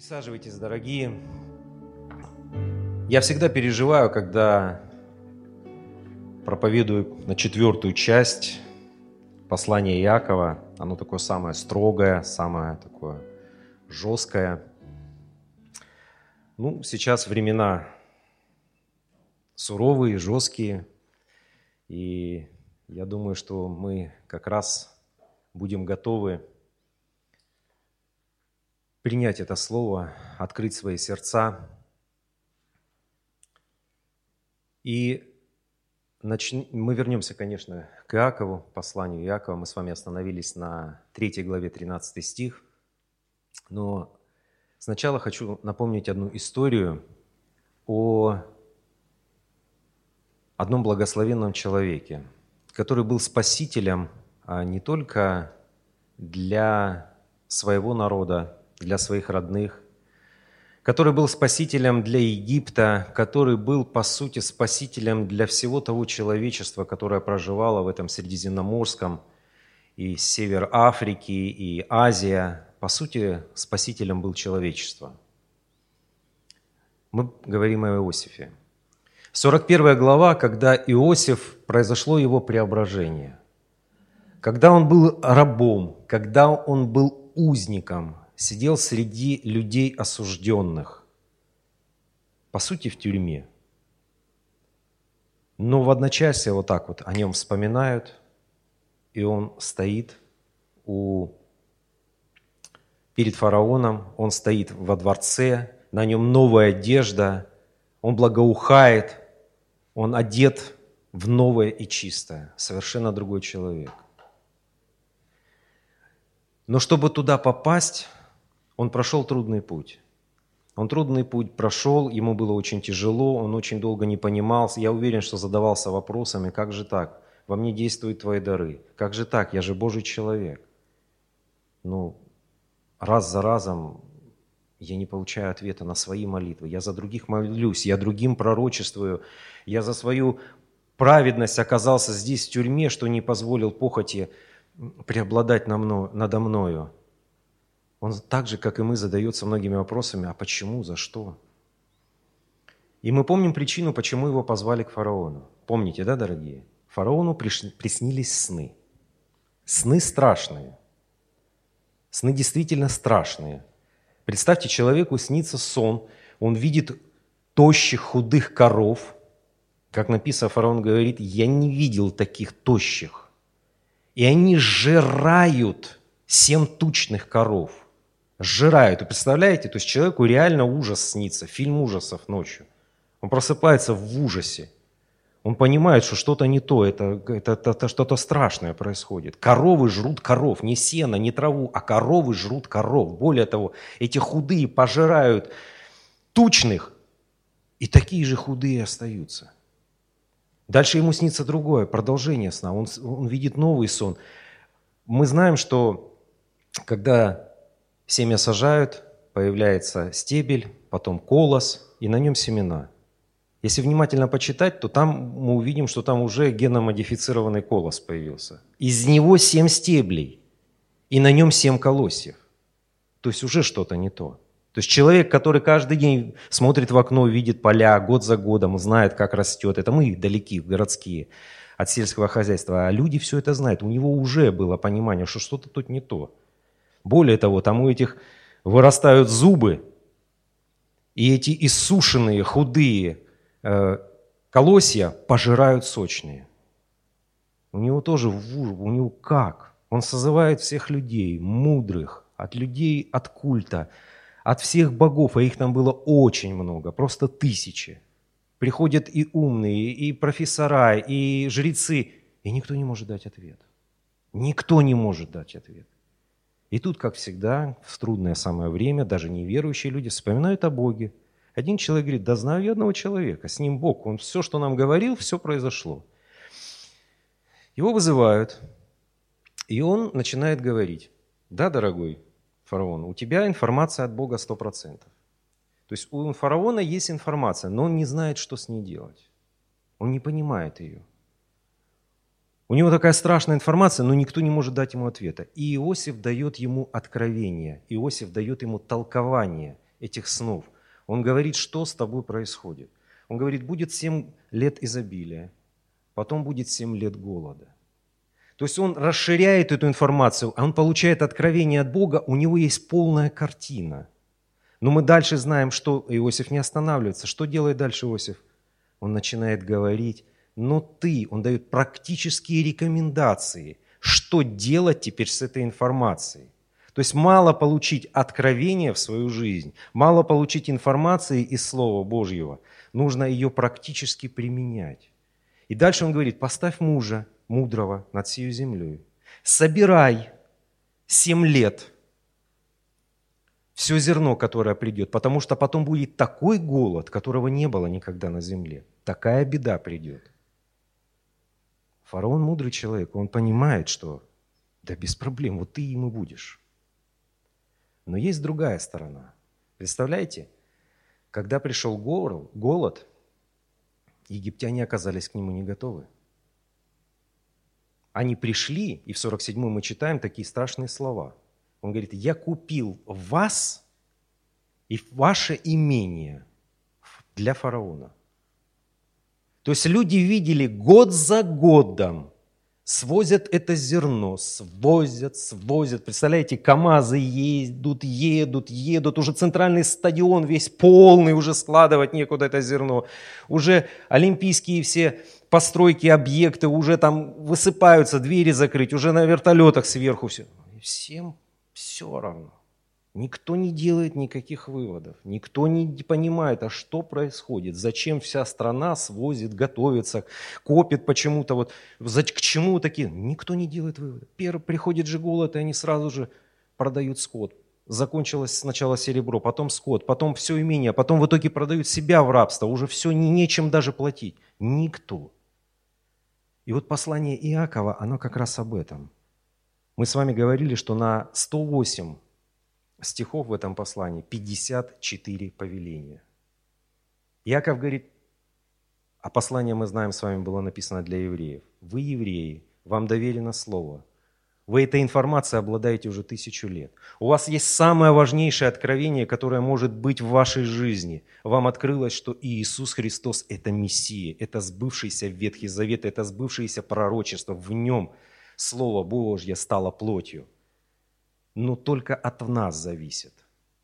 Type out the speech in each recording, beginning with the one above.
Присаживайтесь, дорогие. Я всегда переживаю, когда проповедую на четвертую часть послания Иакова. Оно такое самое строгое, самое такое жесткое. Ну, сейчас времена суровые, жесткие. И я думаю, что мы как раз будем готовы принять это слово, открыть свои сердца. И мы вернемся, конечно, к Иакову, посланию Иакова. Мы с вами остановились на 3 главе 13 стих. Но сначала хочу напомнить одну историю о одном благословенном человеке, который был спасителем а не только для своего народа, для своих родных, который был спасителем для Египта, который был, по сути, спасителем для всего того человечества, которое проживало в этом Средиземноморском, и север Африки, и Азия. По сути, спасителем был человечество. Мы говорим о Иосифе. 41 глава, когда Иосиф, произошло его преображение. Когда он был рабом, когда он был узником, сидел среди людей осужденных, по сути, в тюрьме. Но в одночасье вот так вот о нем вспоминают, и он стоит у, перед фараоном, он стоит во дворце, на нем новая одежда, он благоухает, он одет в новое и чистое, совершенно другой человек. Но чтобы туда попасть, он прошел трудный путь. Он трудный путь прошел, ему было очень тяжело, он очень долго не понимал. Я уверен, что задавался вопросами, как же так? Во мне действуют твои дары. Как же так? Я же Божий человек. Ну, раз за разом я не получаю ответа на свои молитвы. Я за других молюсь, я другим пророчествую. Я за свою праведность оказался здесь в тюрьме, что не позволил похоти преобладать надо мною. Он так же, как и мы, задается многими вопросами, а почему, за что? И мы помним причину, почему его позвали к фараону. Помните, да, дорогие? Фараону приснились сны. Сны страшные. Сны действительно страшные. Представьте, человеку снится сон, он видит тощих, худых коров. Как написано, фараон говорит, я не видел таких тощих. И они жирают семь тучных коров – сжирают. Вы представляете? То есть человеку реально ужас снится, фильм ужасов ночью. Он просыпается в ужасе. Он понимает, что что-то не то, это, это, это, это что-то страшное происходит. Коровы жрут коров, не сено, не траву, а коровы жрут коров. Более того, эти худые пожирают тучных, и такие же худые остаются. Дальше ему снится другое, продолжение сна. Он, он видит новый сон. Мы знаем, что когда Семя сажают, появляется стебель, потом колос, и на нем семена. Если внимательно почитать, то там мы увидим, что там уже геномодифицированный колос появился. Из него семь стеблей, и на нем семь колосьев. То есть уже что-то не то. То есть человек, который каждый день смотрит в окно, видит поля год за годом, знает, как растет, это мы далеки, городские, от сельского хозяйства, а люди все это знают. У него уже было понимание, что что-то тут не то. Более того, там у этих вырастают зубы, и эти иссушенные, худые э, колосья пожирают сочные. У него тоже, у него как? Он созывает всех людей, мудрых, от людей от культа, от всех богов, а их там было очень много, просто тысячи. Приходят и умные, и профессора, и жрецы, и никто не может дать ответ. Никто не может дать ответ. И тут, как всегда, в трудное самое время, даже неверующие люди вспоминают о Боге. Один человек говорит, да знаю я одного человека, с ним Бог, он все, что нам говорил, все произошло. Его вызывают, и он начинает говорить, да, дорогой фараон, у тебя информация от Бога 100%. То есть у фараона есть информация, но он не знает, что с ней делать. Он не понимает ее. У него такая страшная информация, но никто не может дать ему ответа. И Иосиф дает ему откровение, Иосиф дает ему толкование этих снов. Он говорит, что с тобой происходит. Он говорит, будет семь лет изобилия, потом будет семь лет голода. То есть он расширяет эту информацию, а он получает откровение от Бога, у него есть полная картина. Но мы дальше знаем, что Иосиф не останавливается. Что делает дальше Иосиф? Он начинает говорить, но ты, он дает практические рекомендации, что делать теперь с этой информацией. То есть мало получить откровение в свою жизнь, мало получить информации из Слова Божьего, нужно ее практически применять. И дальше он говорит, поставь мужа мудрого над сию землей, собирай семь лет все зерно, которое придет, потому что потом будет такой голод, которого не было никогда на земле. Такая беда придет. Фараон мудрый человек, он понимает, что да без проблем, вот ты и будешь. Но есть другая сторона. Представляете, когда пришел голод, египтяне оказались к нему не готовы. Они пришли, и в 47-м мы читаем такие страшные слова. Он говорит, я купил вас и ваше имение для фараона. То есть люди видели год за годом, свозят это зерно, свозят, свозят. Представляете, КАМАЗы едут, едут, едут. Уже центральный стадион весь полный, уже складывать некуда это зерно. Уже олимпийские все постройки, объекты уже там высыпаются, двери закрыть, уже на вертолетах сверху все. Всем все равно. Никто не делает никаких выводов, никто не понимает, а что происходит, зачем вся страна свозит, готовится, копит почему-то, вот, к чему такие. Никто не делает выводов. Первый приходит же голод, и они сразу же продают скот. Закончилось сначала серебро, потом скот, потом все имение, потом в итоге продают себя в рабство, уже все не, нечем даже платить. Никто. И вот послание Иакова, оно как раз об этом. Мы с вами говорили, что на 108 стихов в этом послании 54 повеления. Иаков говорит, а послание мы знаем с вами было написано для евреев. Вы евреи, вам доверено слово. Вы этой информацией обладаете уже тысячу лет. У вас есть самое важнейшее откровение, которое может быть в вашей жизни. Вам открылось, что Иисус Христос – это Мессия, это сбывшийся Ветхий Завет, это сбывшееся пророчество. В нем Слово Божье стало плотью – но только от нас зависит.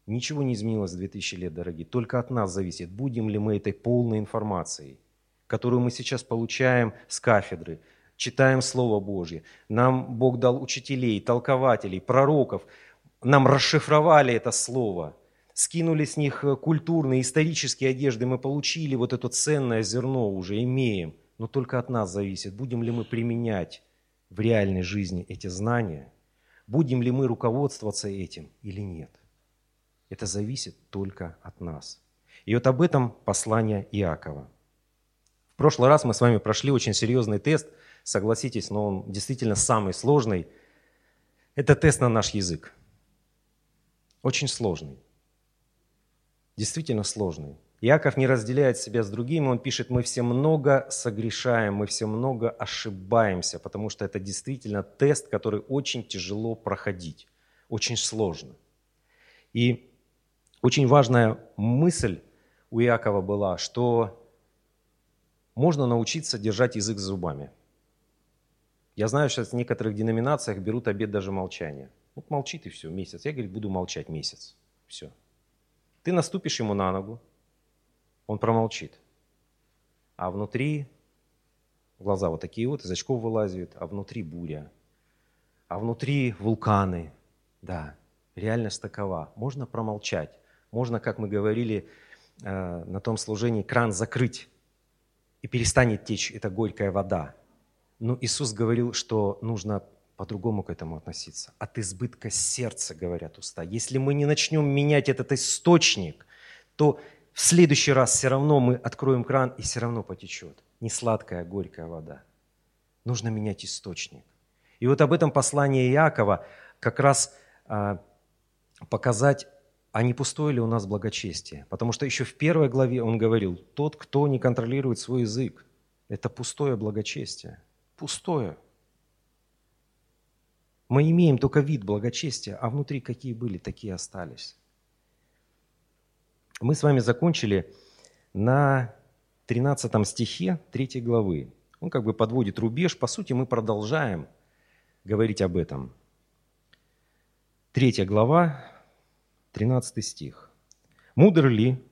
Ничего не изменилось 2000 лет, дорогие. Только от нас зависит, будем ли мы этой полной информацией, которую мы сейчас получаем с кафедры, читаем Слово Божье. Нам Бог дал учителей, толкователей, пророков. Нам расшифровали это Слово, скинули с них культурные, исторические одежды. Мы получили вот это ценное зерно уже, имеем. Но только от нас зависит, будем ли мы применять в реальной жизни эти знания – будем ли мы руководствоваться этим или нет. Это зависит только от нас. И вот об этом послание Иакова. В прошлый раз мы с вами прошли очень серьезный тест, согласитесь, но он действительно самый сложный. Это тест на наш язык. Очень сложный. Действительно сложный. Иаков не разделяет себя с другими, он пишет, мы все много согрешаем, мы все много ошибаемся, потому что это действительно тест, который очень тяжело проходить, очень сложно. И очень важная мысль у Иакова была, что можно научиться держать язык зубами. Я знаю, что в некоторых деноминациях берут обед даже молчания. Вот молчит и все, месяц. Я, говорит, буду молчать месяц. Все. Ты наступишь ему на ногу, он промолчит. А внутри глаза вот такие вот, из очков вылазят, а внутри буря. А внутри вулканы. Да, реальность такова. Можно промолчать. Можно, как мы говорили э, на том служении, кран закрыть, и перестанет течь эта горькая вода. Но Иисус говорил, что нужно по-другому к этому относиться. От избытка сердца, говорят уста. Если мы не начнем менять этот источник, то в следующий раз все равно мы откроем кран, и все равно потечет. Не сладкая, горькая вода. Нужно менять источник. И вот об этом послание Иакова как раз а, показать, а не пустое ли у нас благочестие. Потому что еще в первой главе он говорил, тот, кто не контролирует свой язык, это пустое благочестие. Пустое. Мы имеем только вид благочестия, а внутри какие были, такие остались. Мы с вами закончили на 13 стихе 3 главы. Он как бы подводит рубеж. По сути, мы продолжаем говорить об этом. 3 глава, 13 стих. «Мудр ли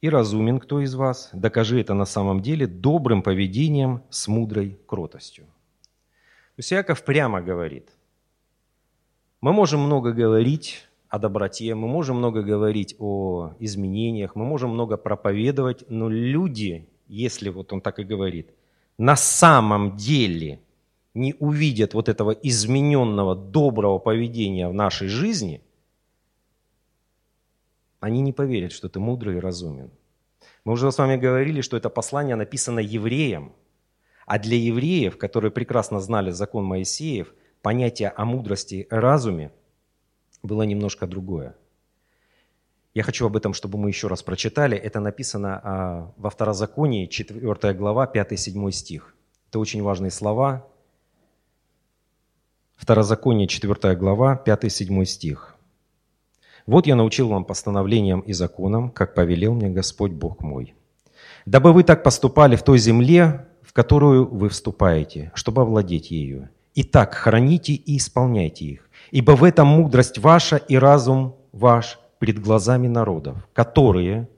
и разумен кто из вас? Докажи это на самом деле добрым поведением с мудрой кротостью». То есть Иаков прямо говорит, мы можем много говорить о доброте, мы можем много говорить о изменениях, мы можем много проповедовать, но люди, если вот он так и говорит, на самом деле не увидят вот этого измененного доброго поведения в нашей жизни, они не поверят, что ты мудрый и разумен. Мы уже с вами говорили, что это послание написано евреям, а для евреев, которые прекрасно знали закон Моисеев, понятие о мудрости и разуме было немножко другое. Я хочу об этом, чтобы мы еще раз прочитали. Это написано а, во Второзаконии, 4 глава, 5-7 стих. Это очень важные слова. Второзаконие, 4 глава, 5-7 стих. «Вот я научил вам постановлениям и законам, как повелел мне Господь Бог мой, дабы вы так поступали в той земле, в которую вы вступаете, чтобы овладеть ею. Итак, храните и исполняйте их, ибо в этом мудрость ваша и разум ваш пред глазами народов, которые,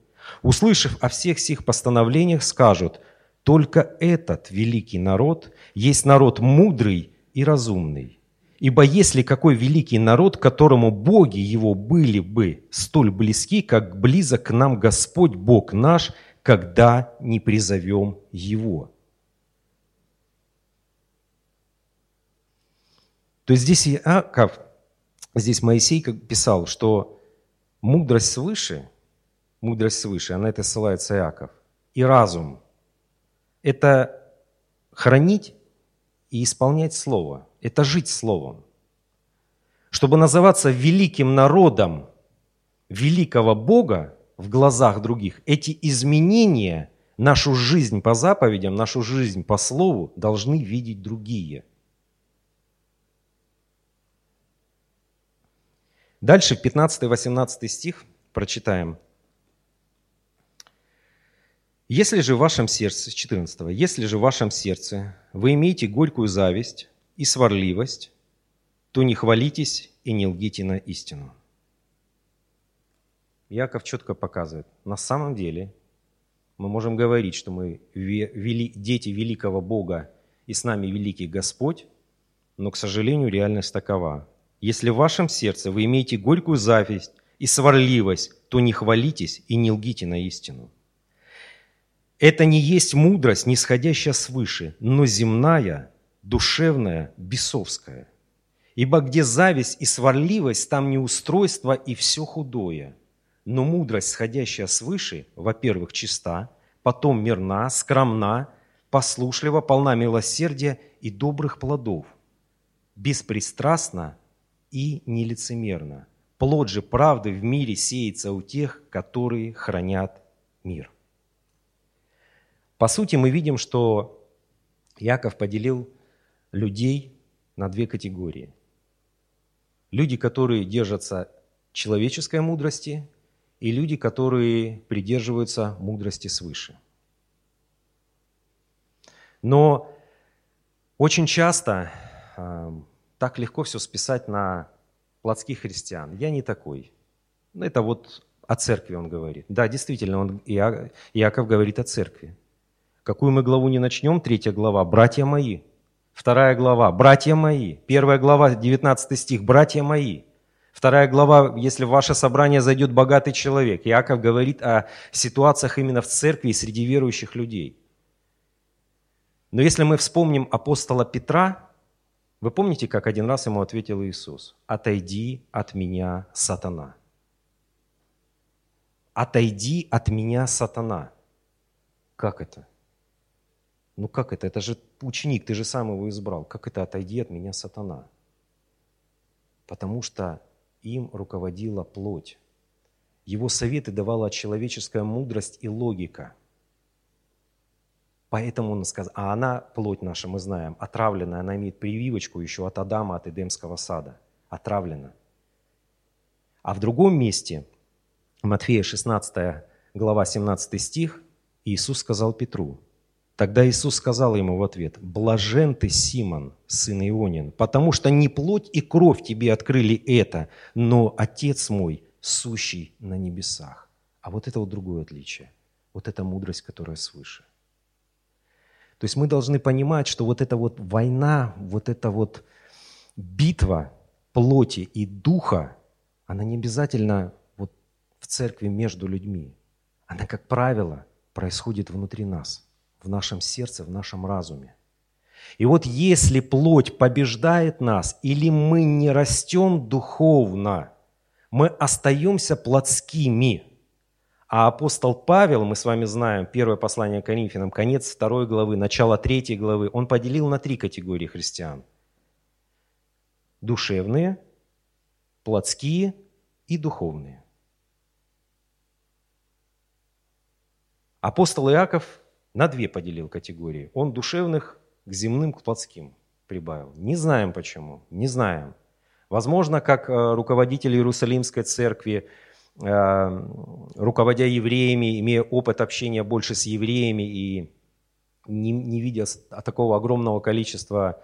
услышав о всех сих постановлениях, скажут, только этот великий народ есть народ мудрый и разумный. Ибо если какой великий народ, которому боги его были бы столь близки, как близок к нам Господь Бог наш, когда не призовем Его. То есть здесь Иаков, здесь Моисей писал, что мудрость свыше, мудрость свыше, она это ссылается Иаков, и разум – это хранить и исполнять Слово, это жить Словом. Чтобы называться великим народом великого Бога в глазах других, эти изменения, нашу жизнь по заповедям, нашу жизнь по Слову должны видеть другие – Дальше, 15-18 стих прочитаем. «Если же в вашем сердце, 14 если же в вашем сердце вы имеете горькую зависть и сварливость, то не хвалитесь и не лгите на истину». Яков четко показывает, на самом деле мы можем говорить, что мы вели, дети великого Бога и с нами великий Господь, но, к сожалению, реальность такова. Если в вашем сердце вы имеете горькую зависть и сварливость, то не хвалитесь и не лгите на истину. Это не есть мудрость, нисходящая свыше, но земная, душевная, бесовская. Ибо где зависть и сварливость, там неустройство и все худое. Но мудрость, сходящая свыше, во-первых, чиста, потом мирна, скромна, послушлива, полна милосердия и добрых плодов, беспристрастна, и нелицемерно. Плод же правды в мире сеется у тех, которые хранят мир. По сути, мы видим, что Яков поделил людей на две категории. Люди, которые держатся человеческой мудрости, и люди, которые придерживаются мудрости свыше. Но очень часто так легко все списать на плотских христиан. Я не такой. Ну, это вот о церкви он говорит. Да, действительно, он, Иаков говорит о церкви. Какую мы главу не начнем, третья глава, братья мои. Вторая глава, братья мои. Первая глава, 19 стих, братья мои. Вторая глава, если в ваше собрание зайдет богатый человек. Иаков говорит о ситуациях именно в церкви и среди верующих людей. Но если мы вспомним апостола Петра, вы помните, как один раз ему ответил Иисус? «Отойди от меня, сатана». «Отойди от меня, сатана». Как это? Ну как это? Это же ученик, ты же сам его избрал. Как это «отойди от меня, сатана»? Потому что им руководила плоть. Его советы давала человеческая мудрость и логика – Поэтому он сказал, а она, плоть наша, мы знаем, отравленная, она имеет прививочку еще от Адама, от Эдемского сада. Отравлена. А в другом месте Матфея 16 глава 17 стих, Иисус сказал Петру, Тогда Иисус сказал ему в ответ, «Блажен ты, Симон, сын Ионин, потому что не плоть и кровь тебе открыли это, но Отец мой, сущий на небесах». А вот это вот другое отличие. Вот эта мудрость, которая свыше. То есть мы должны понимать, что вот эта вот война, вот эта вот битва плоти и духа, она не обязательно вот в церкви между людьми. Она, как правило, происходит внутри нас – в нашем сердце, в нашем разуме. И вот если плоть побеждает нас, или мы не растем духовно, мы остаемся плотскими. А апостол Павел, мы с вами знаем, первое послание Коринфянам, конец второй главы, начало третьей главы, он поделил на три категории христиан. Душевные, плотские и духовные. Апостол Иаков на две поделил категории. Он душевных к земным, к плотским прибавил. Не знаем почему, не знаем. Возможно, как э, руководитель Иерусалимской церкви, руководя евреями, имея опыт общения больше с евреями и не, не видя такого огромного количества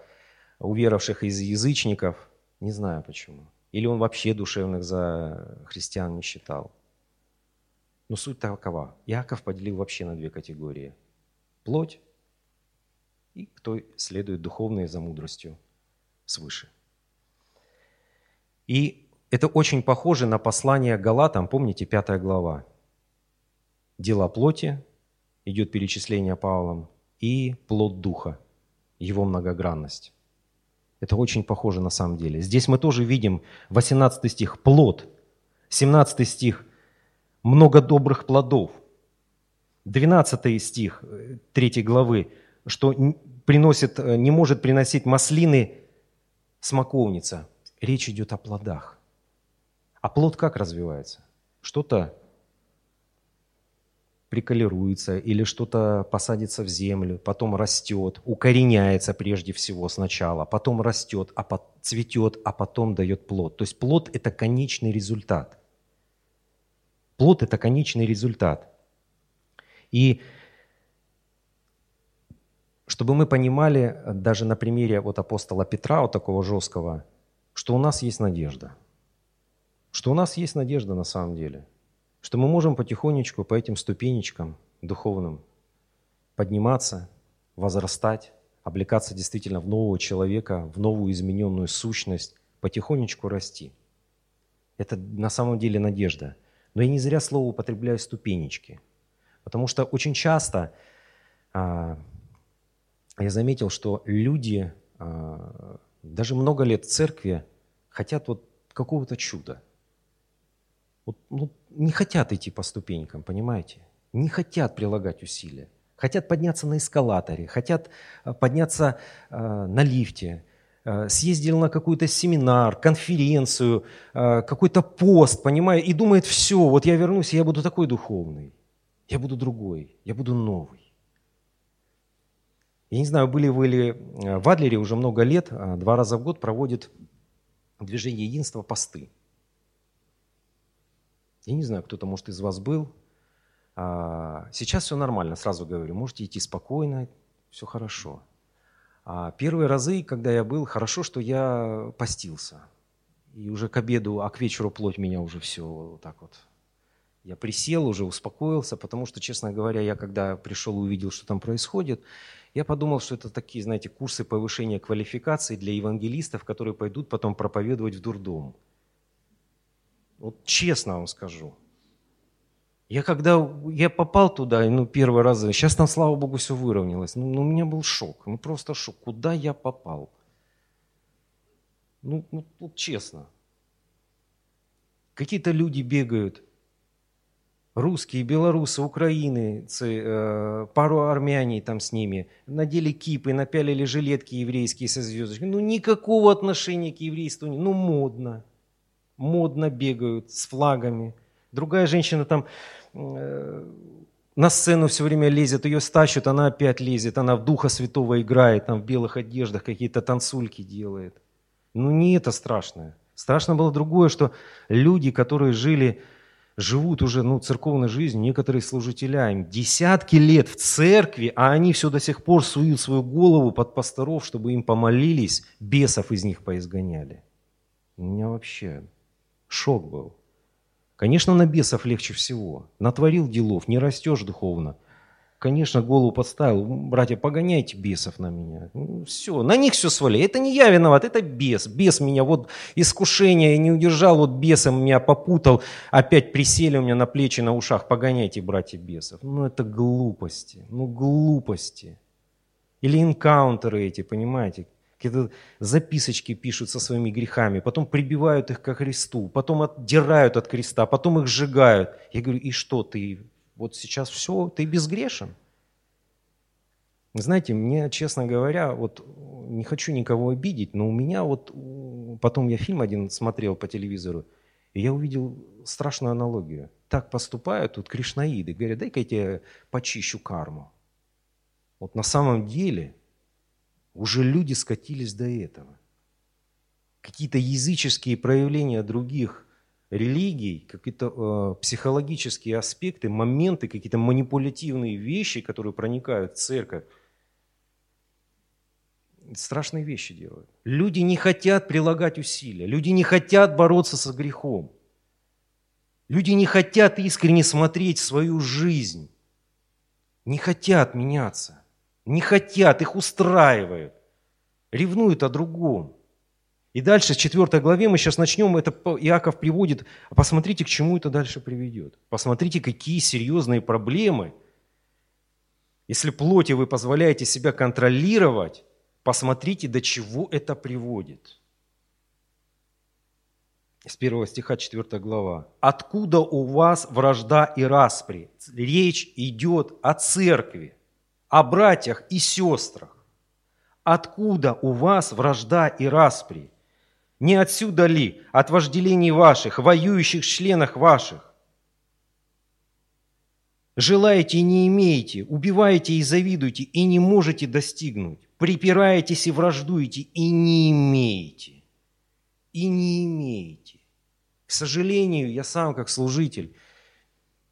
уверовавших из язычников, не знаю почему. Или он вообще душевных за христиан не считал. Но суть такова. Иаков поделил вообще на две категории – плоть, и кто следует духовной за мудростью свыше. И это очень похоже на послание Галатам, помните, пятая глава. Дела плоти, идет перечисление Павлом, и плод духа, его многогранность. Это очень похоже на самом деле. Здесь мы тоже видим 18 стих – плод, 17 стих – много добрых плодов – 12 стих 3 э, главы, что приносит, э, не может приносить маслины смоковница. Речь идет о плодах. А плод как развивается? Что-то приколируется или что-то посадится в землю, потом растет, укореняется прежде всего сначала, потом растет, а по, цветет, а потом дает плод. То есть плод – это конечный результат. Плод – это конечный результат – и чтобы мы понимали даже на примере вот апостола Петра, вот такого жесткого, что у нас есть надежда. Что у нас есть надежда на самом деле. Что мы можем потихонечку по этим ступенечкам духовным подниматься, возрастать, облекаться действительно в нового человека, в новую измененную сущность, потихонечку расти. Это на самом деле надежда. Но я не зря слово употребляю ступенечки – Потому что очень часто а, я заметил, что люди, а, даже много лет в церкви, хотят вот какого-то чуда. Вот, ну, не хотят идти по ступенькам, понимаете? Не хотят прилагать усилия. Хотят подняться на эскалаторе, хотят а, подняться а, на лифте, а, съездил на какой-то семинар, конференцию, какой-то пост, понимаю, и думает, все, вот я вернусь, и я буду такой духовный. Я буду другой, я буду новый. Я не знаю, были вы ли э, в Адлере уже много лет, а, два раза в год проводит движение единства посты. Я не знаю, кто-то, может, из вас был. А, сейчас все нормально, сразу говорю, можете идти спокойно, все хорошо. А первые разы, когда я был, хорошо, что я постился. И уже к обеду, а к вечеру плоть меня уже все вот так вот я присел уже, успокоился, потому что, честно говоря, я когда пришел и увидел, что там происходит, я подумал, что это такие, знаете, курсы повышения квалификации для евангелистов, которые пойдут потом проповедовать в дурдом. Вот честно вам скажу. Я когда я попал туда, ну, первый раз, сейчас там, слава богу, все выровнялось. Ну, ну, у меня был шок, ну, просто шок. Куда я попал? Ну, ну, ну честно. Какие-то люди бегают, русские, белорусы, украинцы, э, пару армяне там с ними, надели кипы, напялили жилетки еврейские со звездочками. Ну, никакого отношения к еврейству, ну, модно. Модно бегают с флагами. Другая женщина там э, на сцену все время лезет, ее стащат, она опять лезет, она в Духа Святого играет, там в белых одеждах какие-то танцульки делает. Ну, не это страшное. Страшно было другое, что люди, которые жили живут уже ну, церковной жизнью, некоторые служителя, им десятки лет в церкви, а они все до сих пор суют свою голову под пасторов, чтобы им помолились, бесов из них поизгоняли. У меня вообще шок был. Конечно, на бесов легче всего. Натворил делов, не растешь духовно. Конечно, голову подставил. Братья, погоняйте бесов на меня. Ну, все, на них все свали. Это не я виноват, это бес. Бес меня, вот искушение я не удержал, вот бесом меня попутал. Опять присели у меня на плечи, на ушах. Погоняйте, братья, бесов. Ну, это глупости. Ну, глупости. Или инкаунтеры эти, понимаете? Какие-то записочки пишут со своими грехами, потом прибивают их ко Христу, потом отдирают от креста, потом их сжигают. Я говорю, и что, ты вот сейчас все, ты безгрешен. Знаете, мне, честно говоря, вот не хочу никого обидеть, но у меня вот, потом я фильм один смотрел по телевизору, и я увидел страшную аналогию. Так поступают тут кришнаиды, говорят, дай-ка я тебе почищу карму. Вот на самом деле уже люди скатились до этого. Какие-то языческие проявления других религий, какие-то э, психологические аспекты, моменты, какие-то манипулятивные вещи, которые проникают в церковь, страшные вещи делают. Люди не хотят прилагать усилия, люди не хотят бороться со грехом. Люди не хотят искренне смотреть свою жизнь, не хотят меняться, не хотят, их устраивают, ревнуют о другом. И дальше, в 4 главе мы сейчас начнем, это Иаков приводит, посмотрите, к чему это дальше приведет. Посмотрите, какие серьезные проблемы. Если плоти вы позволяете себя контролировать, посмотрите, до чего это приводит. С 1 стиха 4 глава. «Откуда у вас вражда и распри?» Речь идет о церкви, о братьях и сестрах. Откуда у вас вражда и распри? Не отсюда ли, от вожделений ваших, воюющих членах ваших? Желаете и не имеете, убиваете и завидуете, и не можете достигнуть. Припираетесь и враждуете, и не имеете. И не имеете. К сожалению, я сам как служитель,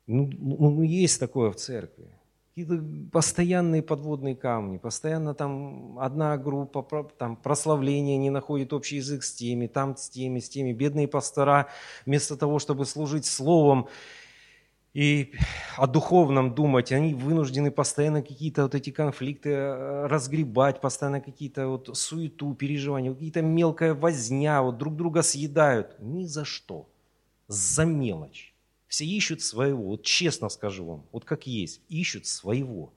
ну, ну, ну есть такое в церкви какие-то постоянные подводные камни, постоянно там одна группа, там прославление не находит общий язык с теми, там с теми, с теми. Бедные пастора вместо того, чтобы служить словом и о духовном думать, они вынуждены постоянно какие-то вот эти конфликты э, разгребать, постоянно какие-то вот суету, переживания, какие-то мелкая возня, вот друг друга съедают. Ни за что. За мелочь. Все ищут своего, вот честно скажу вам, вот как есть, ищут своего.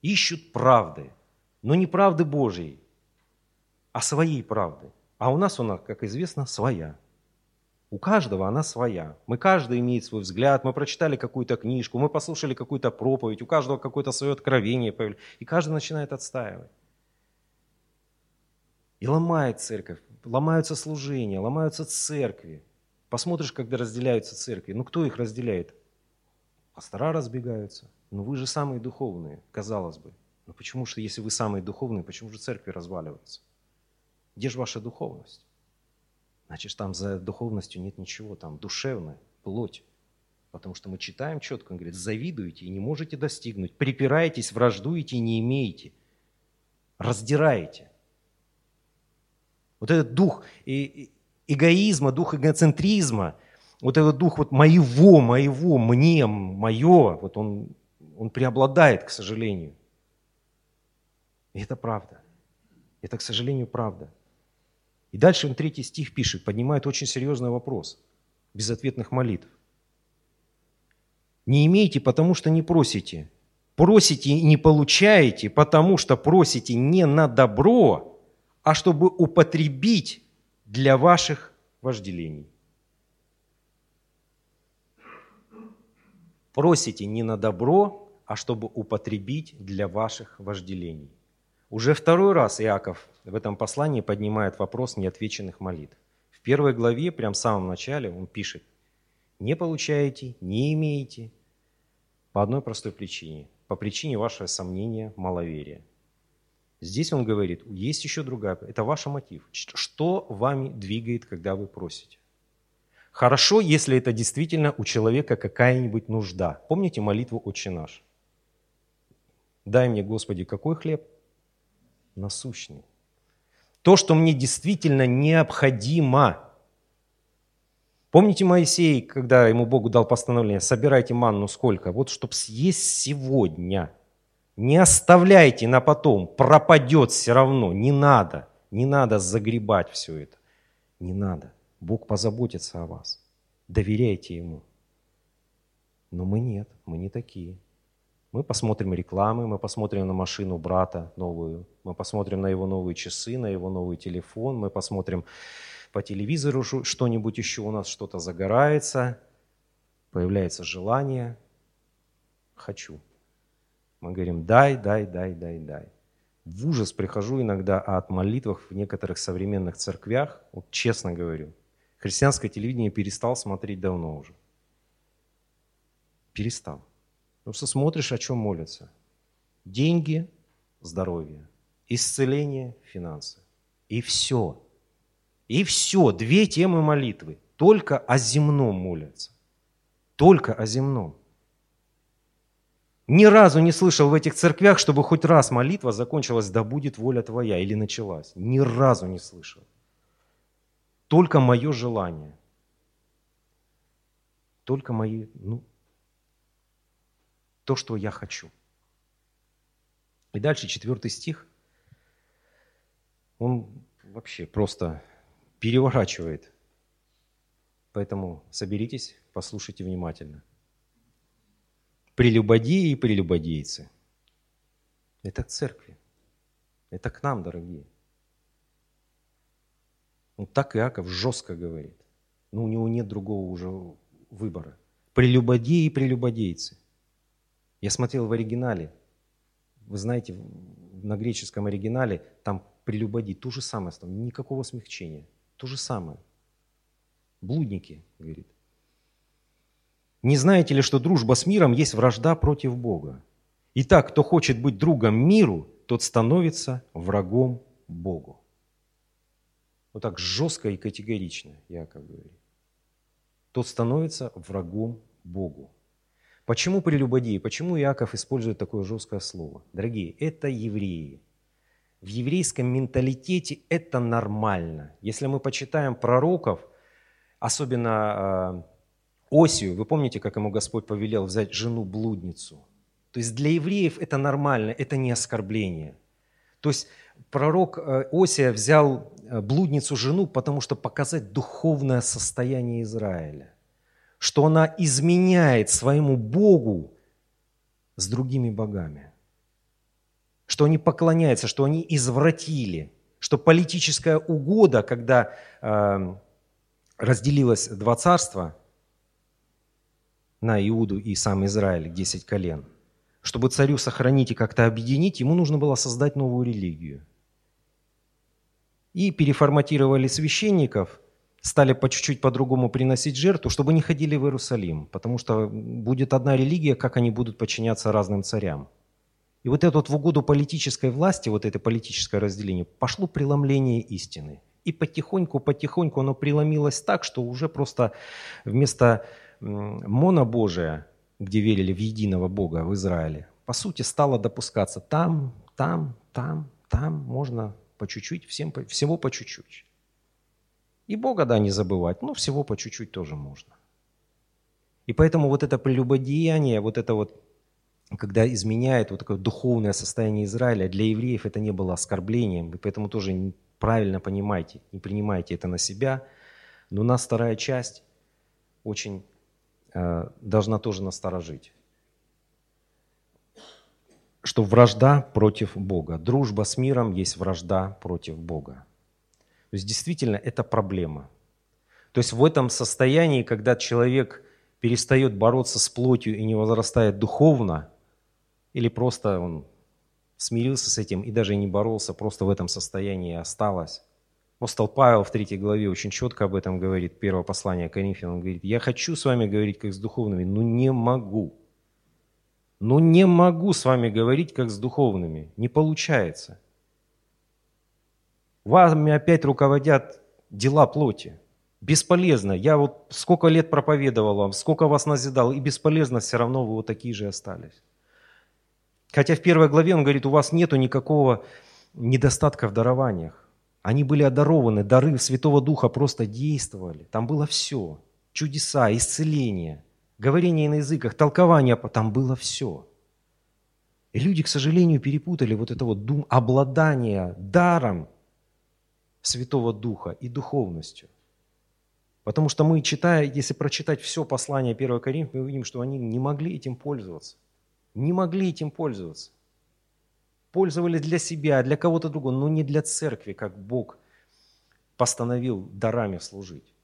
Ищут правды, но не правды Божьей, а своей правды. А у нас она, как известно, своя. У каждого она своя. Мы каждый имеет свой взгляд, мы прочитали какую-то книжку, мы послушали какую-то проповедь, у каждого какое-то свое откровение появилось, и каждый начинает отстаивать. И ломает церковь, ломаются служения, ломаются церкви. Посмотришь, когда разделяются церкви. Ну, кто их разделяет? Пастора разбегаются. Ну, вы же самые духовные, казалось бы. Но почему же, если вы самые духовные, почему же церкви разваливаются? Где же ваша духовность? Значит, там за духовностью нет ничего, там душевная, плоть. Потому что мы читаем четко, он говорит, завидуете и не можете достигнуть, припираетесь, враждуете и не имеете, раздираете. Вот этот дух, и, эгоизма, дух эгоцентризма, вот этот дух вот моего, моего, мне, мое, вот он, он преобладает, к сожалению. И это правда. Это, к сожалению, правда. И дальше он третий стих пишет, поднимает очень серьезный вопрос безответных молитв. Не имеете, потому что не просите. Просите и не получаете, потому что просите не на добро, а чтобы употребить для ваших вожделений. Просите не на добро, а чтобы употребить для ваших вожделений. Уже второй раз Иаков в этом послании поднимает вопрос неотвеченных молитв. В первой главе, прям в самом начале, он пишет, не получаете, не имеете, по одной простой причине, по причине вашего сомнения, маловерия. Здесь он говорит, есть еще другая, это ваш мотив. Что вами двигает, когда вы просите? Хорошо, если это действительно у человека какая-нибудь нужда. Помните молитву «Отче наш»? Дай мне, Господи, какой хлеб? Насущный. То, что мне действительно необходимо. Помните Моисей, когда ему Богу дал постановление, собирайте манну сколько? Вот, чтобы съесть сегодня. Не оставляйте на потом, пропадет все равно. Не надо, не надо загребать все это. Не надо. Бог позаботится о вас. Доверяйте Ему. Но мы нет, мы не такие. Мы посмотрим рекламы, мы посмотрим на машину брата новую, мы посмотрим на его новые часы, на его новый телефон, мы посмотрим по телевизору что-нибудь еще, у нас что-то загорается, появляется желание, хочу. Мы говорим, дай, дай, дай, дай, дай. В ужас прихожу иногда от молитвах в некоторых современных церквях, вот честно говорю. Христианское телевидение перестал смотреть давно уже. Перестал. Потому что смотришь, о чем молятся. Деньги, здоровье, исцеление, финансы. И все. И все. Две темы молитвы. Только о земном молятся. Только о земном. Ни разу не слышал в этих церквях, чтобы хоть раз молитва закончилась «Да будет воля твоя» или началась. Ни разу не слышал. Только мое желание. Только мои, ну, то, что я хочу. И дальше четвертый стих, он вообще просто переворачивает. Поэтому соберитесь, послушайте внимательно. Прелюбодеи и прелюбодейцы. Это к церкви. Это к нам, дорогие. Ну, так Иаков жестко говорит. Но у него нет другого уже выбора. Прелюбодеи и прелюбодейцы. Я смотрел в оригинале. Вы знаете, на греческом оригинале там прелюбоди, то же самое, никакого смягчения. То же самое. Блудники, говорит. Не знаете ли, что дружба с миром есть вражда против Бога? Итак, кто хочет быть другом миру, тот становится врагом Богу. Вот так жестко и категорично Яков говорит. Тот становится врагом Богу. Почему прелюбодеи? Почему Иаков использует такое жесткое слово? Дорогие, это евреи. В еврейском менталитете это нормально. Если мы почитаем пророков, особенно а, Осию, вы помните, как ему Господь повелел взять жену-блудницу? То есть для евреев это нормально, это не оскорбление. То есть пророк э, Осия взял э, блудницу жену, потому что показать духовное состояние Израиля что она изменяет своему Богу с другими богами. Что они поклоняются, что они извратили, что политическая угода, когда э, разделилось два царства на Иуду и сам Израиль, 10 колен, чтобы царю сохранить и как-то объединить, ему нужно было создать новую религию. И переформатировали священников – стали по чуть-чуть по-другому приносить жертву, чтобы не ходили в Иерусалим, потому что будет одна религия, как они будут подчиняться разным царям. И вот это вот в угоду политической власти, вот это политическое разделение, пошло преломление истины. И потихоньку-потихоньку оно преломилось так, что уже просто вместо монобожия, где верили в единого Бога в Израиле, по сути стало допускаться там, там, там, там, можно по чуть-чуть, всем, всего по чуть-чуть. И Бога, да, не забывать, но всего по чуть-чуть тоже можно. И поэтому вот это прелюбодеяние, вот это вот, когда изменяет вот такое духовное состояние Израиля, для евреев это не было оскорблением, и поэтому тоже правильно понимайте, не принимайте это на себя. Но у нас вторая часть очень должна тоже насторожить что вражда против Бога. Дружба с миром есть вражда против Бога. То есть действительно это проблема. То есть в этом состоянии, когда человек перестает бороться с плотью и не возрастает духовно, или просто он смирился с этим и даже не боролся, просто в этом состоянии осталось. Апостол Павел в третьей главе очень четко об этом говорит, первое послание Коринфянам, он говорит, я хочу с вами говорить как с духовными, но не могу. Но не могу с вами говорить как с духовными, не получается. Вами опять руководят дела плоти. Бесполезно. Я вот сколько лет проповедовал вам, сколько вас назидал, и бесполезно, все равно вы вот такие же остались. Хотя в первой главе он говорит, у вас нету никакого недостатка в дарованиях. Они были одарованы, дары Святого Духа просто действовали. Там было все. Чудеса, исцеление, говорение на языках, толкование, там было все. И люди, к сожалению, перепутали вот это вот дум, обладание даром Святого Духа и духовностью. Потому что мы, читая, если прочитать все послание 1 Коринф, мы увидим, что они не могли этим пользоваться. Не могли этим пользоваться. Пользовались для себя, для кого-то другого, но не для церкви, как Бог постановил дарами служить.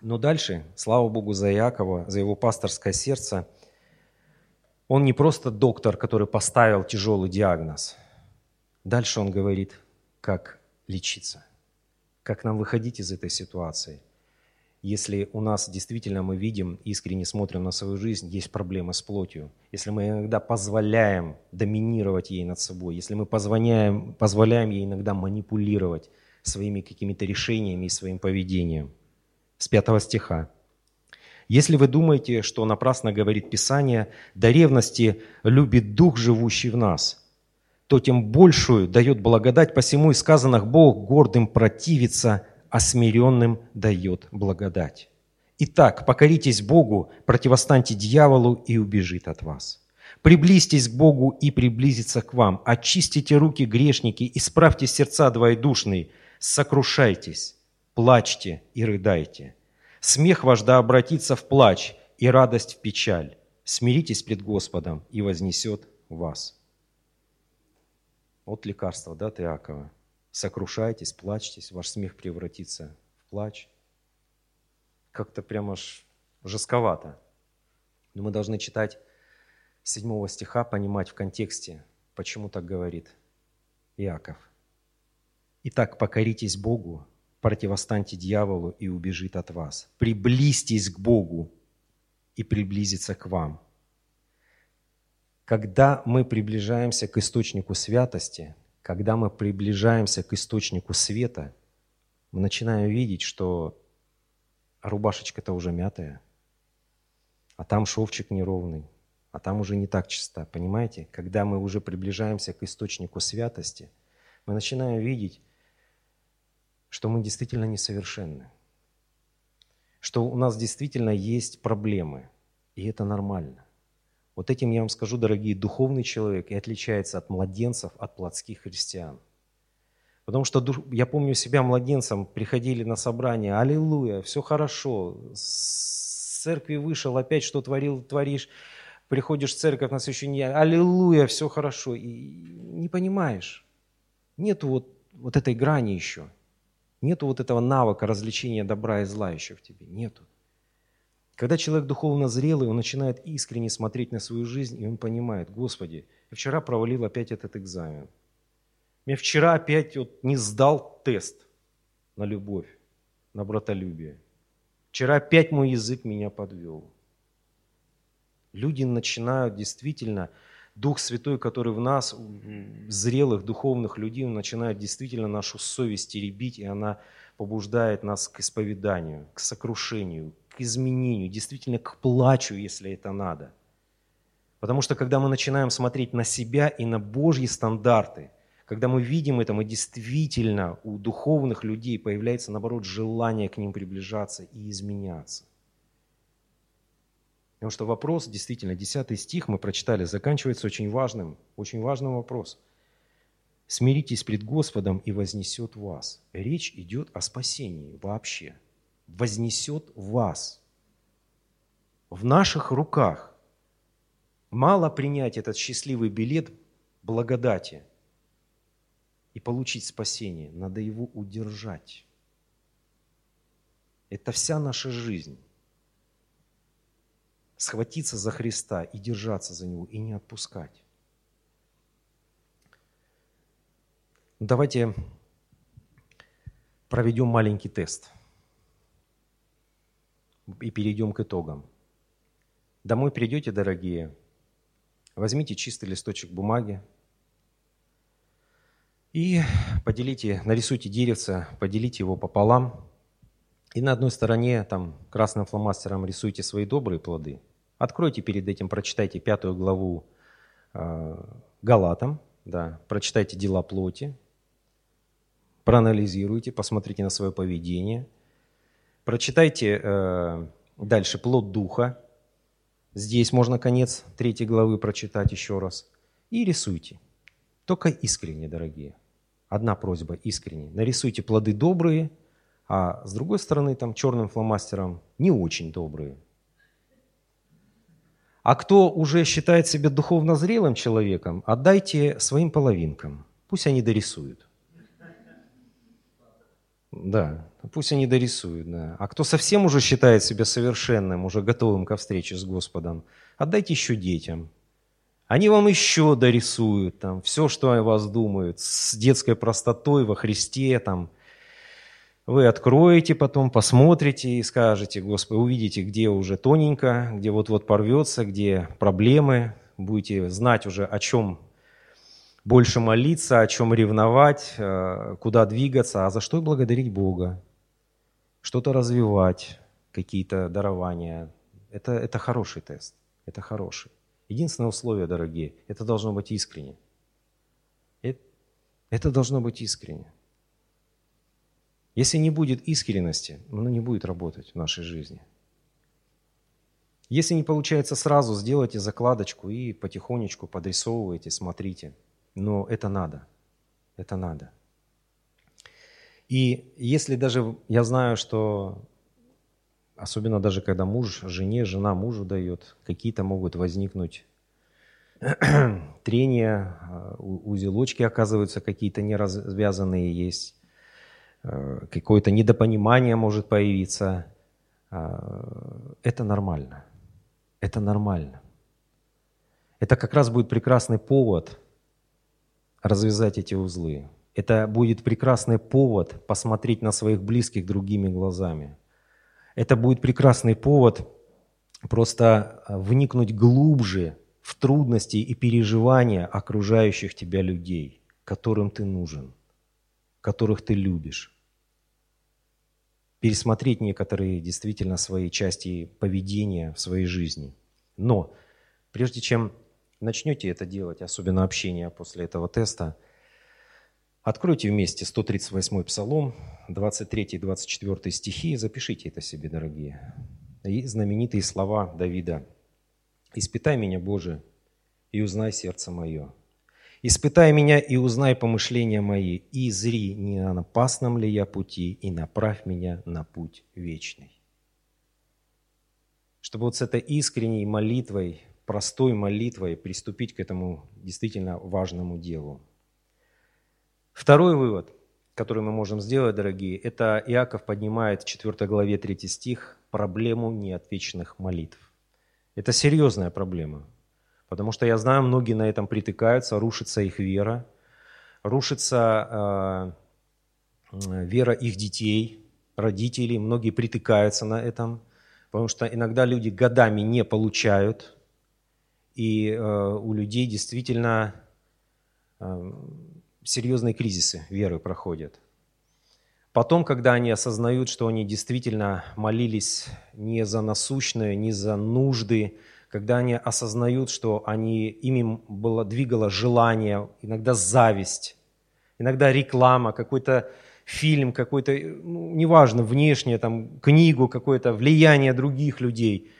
Но дальше, слава Богу за Иакова, за его пасторское сердце, он не просто доктор, который поставил тяжелый диагноз. Дальше он говорит, как лечиться, как нам выходить из этой ситуации. Если у нас действительно мы видим, искренне смотрим на свою жизнь, есть проблемы с плотью, если мы иногда позволяем доминировать ей над собой, если мы позволяем, позволяем ей иногда манипулировать своими какими-то решениями и своим поведением. С пятого стиха. Если вы думаете, что напрасно говорит Писание, до ревности любит Дух, живущий в нас, то тем большую дает благодать, посему и сказано, Бог гордым противится, а смиренным дает благодать. Итак, покоритесь Богу, противостаньте дьяволу и убежит от вас. Приблизьтесь к Богу и приблизится к вам. Очистите руки грешники, исправьте сердца двоедушные, сокрушайтесь, плачьте и рыдайте. Смех ваш да обратится в плач и радость в печаль. Смиритесь пред Господом, и вознесет вас. Вот лекарство, да, Иакова. Сокрушайтесь, плачьтесь, ваш смех превратится в плач. Как-то прямо аж жестковато. Но мы должны читать седьмого стиха, понимать в контексте, почему так говорит Иаков. Итак, покоритесь Богу, противостаньте дьяволу и убежит от вас. Приблизьтесь к Богу и приблизится к вам. Когда мы приближаемся к источнику святости, когда мы приближаемся к источнику света, мы начинаем видеть, что рубашечка-то уже мятая, а там шовчик неровный, а там уже не так чисто. Понимаете? Когда мы уже приближаемся к источнику святости, мы начинаем видеть, что мы действительно несовершенны, что у нас действительно есть проблемы, и это нормально. Вот этим, я вам скажу, дорогие, духовный человек и отличается от младенцев, от плотских христиан. Потому что я помню себя младенцем, приходили на собрание, аллилуйя, все хорошо, с церкви вышел, опять что творил, творишь, приходишь в церковь на следующий день, аллилуйя, все хорошо, и не понимаешь. Нету вот, вот этой грани еще. Нету вот этого навыка развлечения добра и зла еще в тебе. Нету. Когда человек духовно зрелый, он начинает искренне смотреть на свою жизнь, и он понимает, Господи, я вчера провалил опять этот экзамен. Я вчера опять вот не сдал тест на любовь, на братолюбие. Вчера опять мой язык меня подвел. Люди начинают действительно Дух Святой, который в нас, зрелых духовных людей, начинает действительно нашу совесть теребить, и она побуждает нас к исповеданию, к сокрушению, к изменению, действительно к плачу, если это надо. Потому что когда мы начинаем смотреть на себя и на Божьи стандарты, когда мы видим это, мы действительно у духовных людей появляется, наоборот, желание к ним приближаться и изменяться. Потому что вопрос, действительно, 10 стих мы прочитали, заканчивается очень важным, очень важным вопросом. «Смиритесь пред Господом, и вознесет вас». Речь идет о спасении вообще. Вознесет вас. В наших руках. Мало принять этот счастливый билет благодати и получить спасение. Надо его удержать. Это вся наша жизнь схватиться за Христа и держаться за Него, и не отпускать. Давайте проведем маленький тест и перейдем к итогам. Домой придете, дорогие, возьмите чистый листочек бумаги и поделите, нарисуйте деревце, поделите его пополам – И на одной стороне там красным фломастером рисуйте свои добрые плоды. Откройте перед этим, прочитайте пятую главу э, Галатам, да, прочитайте дела плоти, проанализируйте, посмотрите на свое поведение, прочитайте э, дальше плод духа. Здесь можно конец третьей главы прочитать еще раз. И рисуйте. Только искренне, дорогие. Одна просьба искренне. Нарисуйте плоды добрые, а с другой стороны там черным фломастером не очень добрые. А кто уже считает себя духовно зрелым человеком, отдайте своим половинкам. Пусть они дорисуют. Да, пусть они дорисуют, да. А кто совсем уже считает себя совершенным, уже готовым ко встрече с Господом, отдайте еще детям. Они вам еще дорисуют там все, что о вас думают, с детской простотой во Христе, там, вы откроете потом, посмотрите и скажете, Господи, увидите, где уже тоненько, где вот-вот порвется, где проблемы, будете знать уже, о чем больше молиться, о чем ревновать, э, куда двигаться, а за что благодарить Бога, что-то развивать, какие-то дарования. Это, это хороший тест, это хороший. Единственное условие, дорогие, это должно быть искренне. Это, это должно быть искренне. Если не будет искренности, оно не будет работать в нашей жизни. Если не получается сразу, сделайте закладочку и потихонечку подрисовывайте, смотрите. Но это надо. Это надо. И если даже я знаю, что особенно даже когда муж жене, жена мужу дает, какие-то могут возникнуть трения, узелочки оказываются какие-то неразвязанные есть. Э, какое-то недопонимание может появиться. А, это нормально. Это нормально. Это как раз будет прекрасный повод развязать эти узлы. Это будет прекрасный повод посмотреть на своих близких другими глазами. Это будет прекрасный повод просто вникнуть глубже в трудности и переживания окружающих тебя людей, которым ты нужен, которых ты любишь пересмотреть некоторые действительно свои части поведения в своей жизни. Но прежде чем начнете это делать, особенно общение после этого теста, откройте вместе 138 Псалом, 23-24 стихи и запишите это себе, дорогие. И знаменитые слова Давида. «Испытай меня, Боже, и узнай сердце мое, Испытай меня и узнай помышления мои, и зри, не на опасном ли я пути, и направь меня на путь вечный. Чтобы вот с этой искренней молитвой, простой молитвой приступить к этому действительно важному делу. Второй вывод, который мы можем сделать, дорогие, это Иаков поднимает в 4 главе 3 стих проблему неотвеченных молитв. Это серьезная проблема – Потому что я знаю, многие на этом притыкаются, рушится их вера, рушится э, вера их детей, родителей, многие притыкаются на этом, потому что иногда люди годами не получают, и э, у людей действительно э, серьезные кризисы веры проходят. Потом, когда они осознают, что они действительно молились не за насущное, не за нужды, когда они осознают, что они, ими было, двигало желание, иногда зависть, иногда реклама, какой-то фильм, какой-то, ну, неважно, внешнее, там, книгу, какое-то влияние других людей.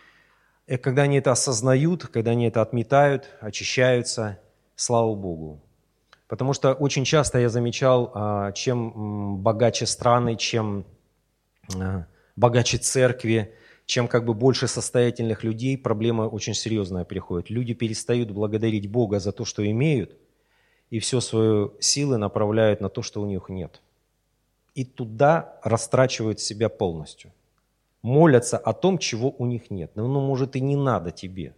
И когда они это осознают, когда они это отметают, очищаются, слава Богу. Потому что очень часто я замечал, а, чем богаче страны, чем а, богаче церкви, чем как бы больше состоятельных людей, проблема очень серьезная приходит. Люди перестают благодарить Бога за то, что имеют, и все свои силы направляют на то, что у них нет. И туда растрачивают себя полностью. Молятся о том, чего у них нет. Ну, ну, может, и не надо тебе.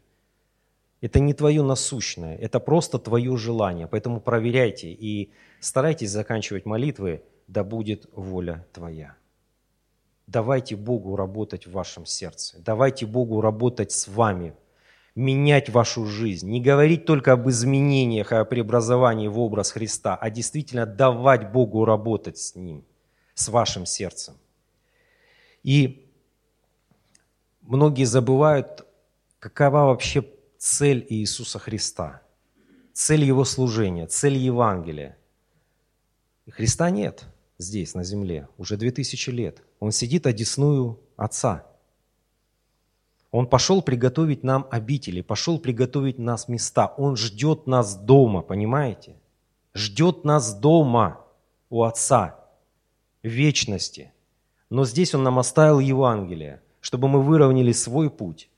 Это не твое насущное, это просто твое желание. Поэтому проверяйте и старайтесь заканчивать молитвы, да будет воля твоя. Давайте Богу работать в вашем сердце. Давайте Богу работать с вами, менять вашу жизнь. Не говорить только об изменениях, о преобразовании в образ Христа, а действительно давать Богу работать с Ним, с вашим сердцем. И многие забывают, какова вообще цель Иисуса Христа, цель Его служения, цель Евангелия. Христа нет здесь, на земле, уже две тысячи лет. Он сидит одесную Отца. Он пошел приготовить нам обители, пошел приготовить нас места. Он ждет нас дома, понимаете? Ждет нас дома у Отца в вечности. Но здесь Он нам оставил Евангелие, чтобы мы выровняли свой путь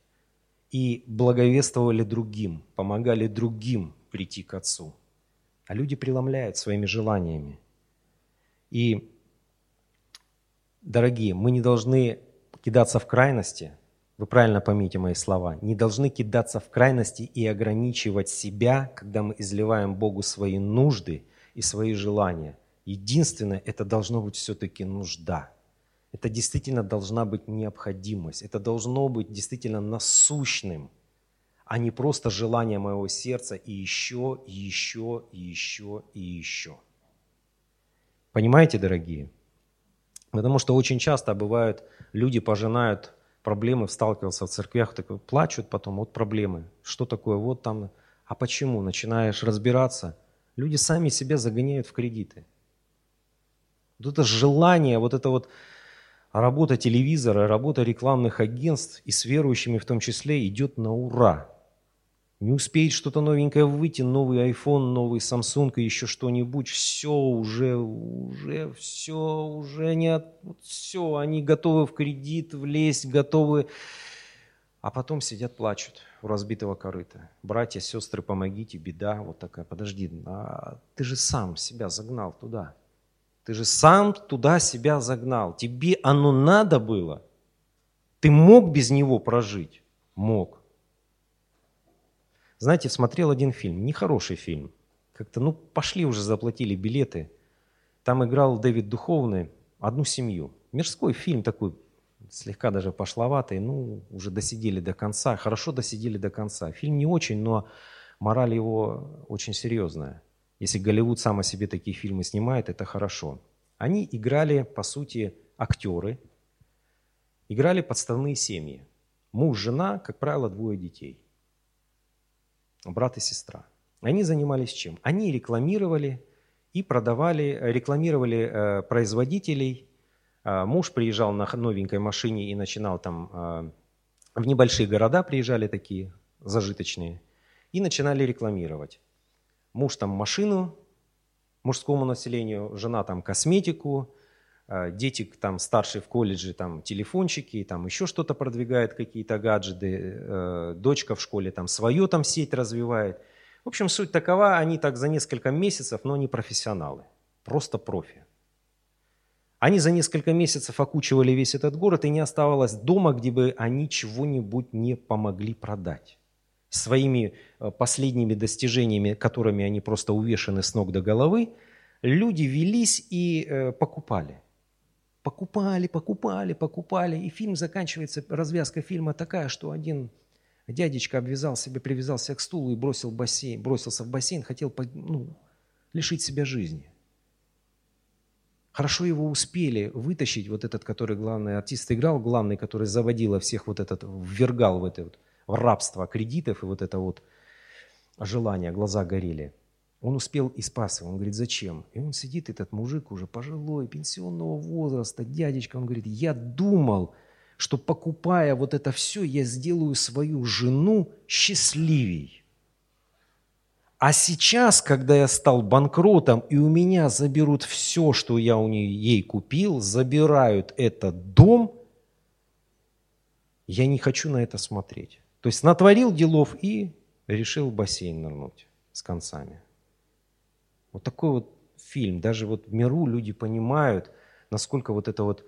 и благовествовали другим, помогали другим прийти к Отцу. А люди преломляют своими желаниями. И, дорогие, мы не должны кидаться в крайности, вы правильно поймите мои слова, не должны кидаться в крайности и ограничивать себя, когда мы изливаем Богу свои нужды и свои желания. Единственное, это должно быть все-таки нужда. Это действительно должна быть необходимость. Это должно быть действительно насущным, а не просто желание моего сердца и еще, и еще, и еще, и еще. Понимаете, дорогие? Потому что очень часто бывают, люди пожинают проблемы, сталкиваются в церквях, так плачут потом, вот проблемы, что такое, вот там. А почему? Начинаешь разбираться, люди сами себя загоняют в кредиты. Вот это желание, вот это вот работа телевизора, работа рекламных агентств и с верующими в том числе идет на ура. Не успеет что-то новенькое выйти, новый iPhone, новый Samsung и еще что-нибудь, все уже, уже, все, уже не от... все, они готовы в кредит влезть, готовы, а потом сидят, плачут у разбитого корыта. Братья, сестры, помогите, беда, вот такая, подожди, а ты же сам себя загнал туда. Ты же сам туда себя загнал. Тебе оно надо было. Ты мог без него прожить? Мог. Знаете, смотрел один фильм, нехороший фильм. Как-то, ну, пошли уже, заплатили билеты. Там играл Дэвид Духовный, одну семью. Мирской фильм такой, слегка даже пошловатый, ну, уже досидели до конца, хорошо досидели до конца. Фильм не очень, но мораль его очень серьезная. Если Голливуд сам о себе такие фильмы снимает, это хорошо. Они играли, по сути, актеры, играли подставные семьи. Муж, жена, как правило, двое детей – брат и сестра. Они занимались чем? Они рекламировали и продавали, рекламировали э, производителей. Э, муж приезжал на новенькой машине и начинал там, э, в небольшие города приезжали такие, зажиточные, и начинали рекламировать. Муж там машину мужскому населению, жена там косметику, Э, дети там старшие в колледже, там телефончики, там еще что-то продвигает, какие-то гаджеты, э, дочка в школе там свою там сеть развивает. В общем, суть такова, они так за несколько месяцев, но не профессионалы, просто профи. Они за несколько месяцев окучивали весь этот город, и не оставалось дома, где бы они чего-нибудь не помогли продать. Своими э, последними достижениями, которыми они просто увешаны с ног до головы, люди велись и покупали – Покупали, покупали, покупали. И фильм заканчивается, развязка фильма такая, что один дядечка обвязал себе, привязался к стулу и бросил бассейн, бросился в бассейн, хотел ну, лишить себя жизни. Хорошо его успели вытащить, вот этот, который главный артист играл, главный, который заводил всех вот этот, ввергал в это вот в рабство кредитов и вот это вот желание, глаза горели. Он успел и спас его. Он говорит, зачем? И он сидит, этот мужик уже пожилой, пенсионного возраста, дядечка. Он говорит, я думал, что покупая вот это все, я сделаю свою жену счастливей. А сейчас, когда я стал банкротом, и у меня заберут все, что я у нее, ей купил, забирают этот дом, я не хочу на это смотреть. То есть натворил делов и решил в бассейн нырнуть с концами. Вот такой вот фильм. Даже вот в миру люди понимают, насколько вот эта вот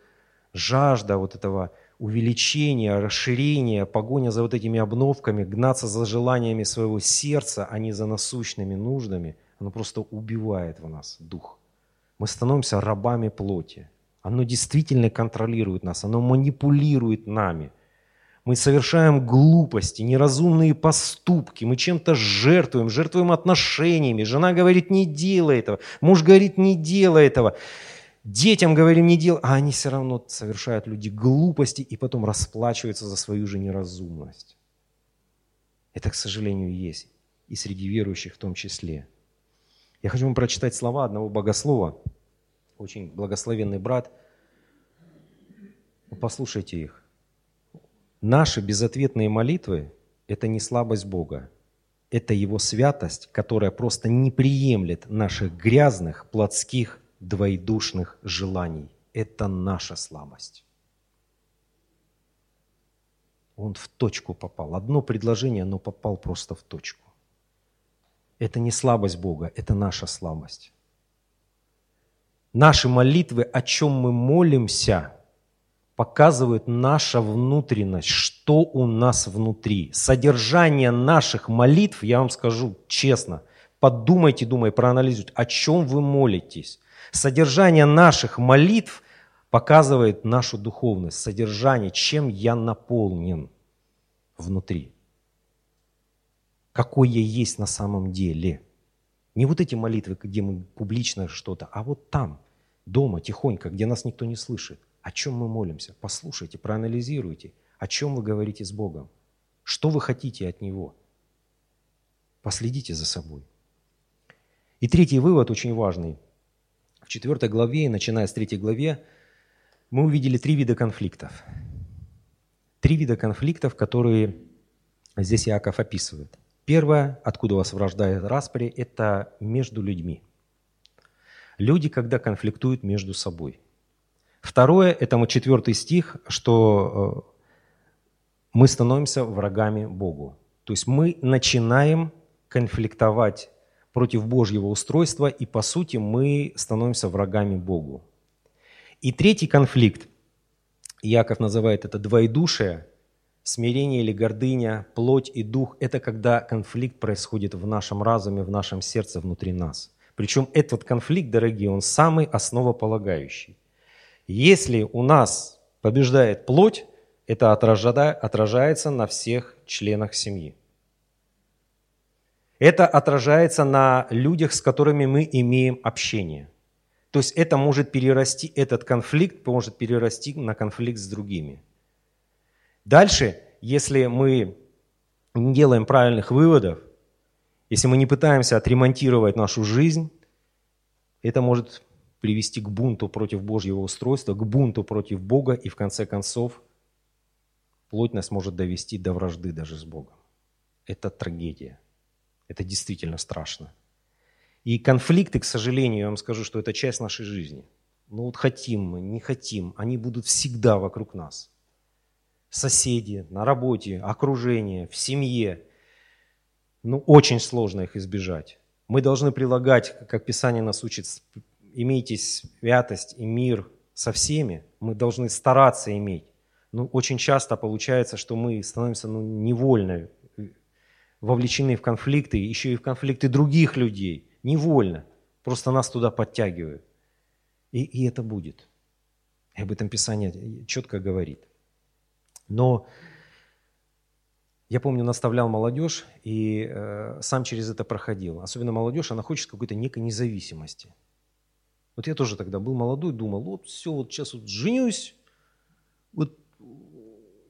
жажда вот этого увеличения, расширения, погоня за вот этими обновками, гнаться за желаниями своего сердца, а не за насущными нуждами, оно просто убивает в нас дух. Мы становимся рабами плоти. Оно действительно контролирует нас, оно манипулирует нами – мы совершаем глупости, неразумные поступки, мы чем-то жертвуем, жертвуем отношениями. Жена говорит, не делай этого, муж говорит, не делай этого. Детям говорим не делай, а они все равно совершают люди глупости и потом расплачиваются за свою же неразумность. Это, к сожалению, есть. И среди верующих в том числе. Я хочу вам прочитать слова одного богослова, очень благословенный брат. Послушайте их. Наши безответные молитвы – это не слабость Бога, это Его святость, которая просто не приемлет наших грязных, плотских, двоедушных желаний. Это наша слабость. Он в точку попал. Одно предложение, но попал просто в точку. Это не слабость Бога, это наша слабость. Наши молитвы, о чем мы молимся, показывают наша внутренность, что у нас внутри. Содержание наших молитв, я вам скажу честно, подумайте, думай, проанализируйте, о чем вы молитесь. Содержание наших молитв показывает нашу духовность, содержание, чем я наполнен внутри. Какой я есть на самом деле. Не вот эти молитвы, где мы публично что-то, а вот там, дома, тихонько, где нас никто не слышит. О чем мы молимся? Послушайте, проанализируйте. О чем вы говорите с Богом? Что вы хотите от Него? Последите за собой. И третий вывод очень важный. В четвертой главе, начиная с третьей главе, мы увидели три вида конфликтов. Три вида конфликтов, которые здесь Иаков описывает. Первое, откуда вас врождает распри, это между людьми. Люди, когда конфликтуют между собой. Второе, это вот четвертый стих, что э, мы становимся врагами Богу. То есть мы начинаем конфликтовать против Божьего устройства, и по сути мы становимся врагами Богу. И третий конфликт, Яков называет это двоедушие, смирение или гордыня, плоть и дух – это когда конфликт происходит в нашем разуме, в нашем сердце, внутри нас. Причем этот конфликт, дорогие, он самый основополагающий. Если у нас побеждает плоть, это отражается на всех членах семьи. Это отражается на людях, с которыми мы имеем общение. То есть это может перерасти, этот конфликт может перерасти на конфликт с другими. Дальше, если мы не делаем правильных выводов, если мы не пытаемся отремонтировать нашу жизнь, это может привести к бунту против Божьего устройства, к бунту против Бога, и в конце концов плоть нас может довести до вражды даже с Богом. Это трагедия. Это действительно страшно. И конфликты, к сожалению, я вам скажу, что это часть нашей жизни. Ну вот хотим мы, не хотим, они будут всегда вокруг нас. Соседи, на работе, окружение, в семье. Ну, очень сложно их избежать. Мы должны прилагать, как Писание нас учит, имейте святость и мир со всеми. Мы должны стараться иметь. Но очень часто получается, что мы становимся ну, невольно вовлечены в конфликты, еще и в конфликты других людей, невольно. Просто нас туда подтягивают. И, и это будет. И об этом Писание четко говорит. Но я помню, наставлял молодежь и э, сам через это проходил. Особенно молодежь, она хочет какой-то некой независимости. Вот я тоже тогда был молодой, думал, вот все, вот сейчас вот женюсь, вот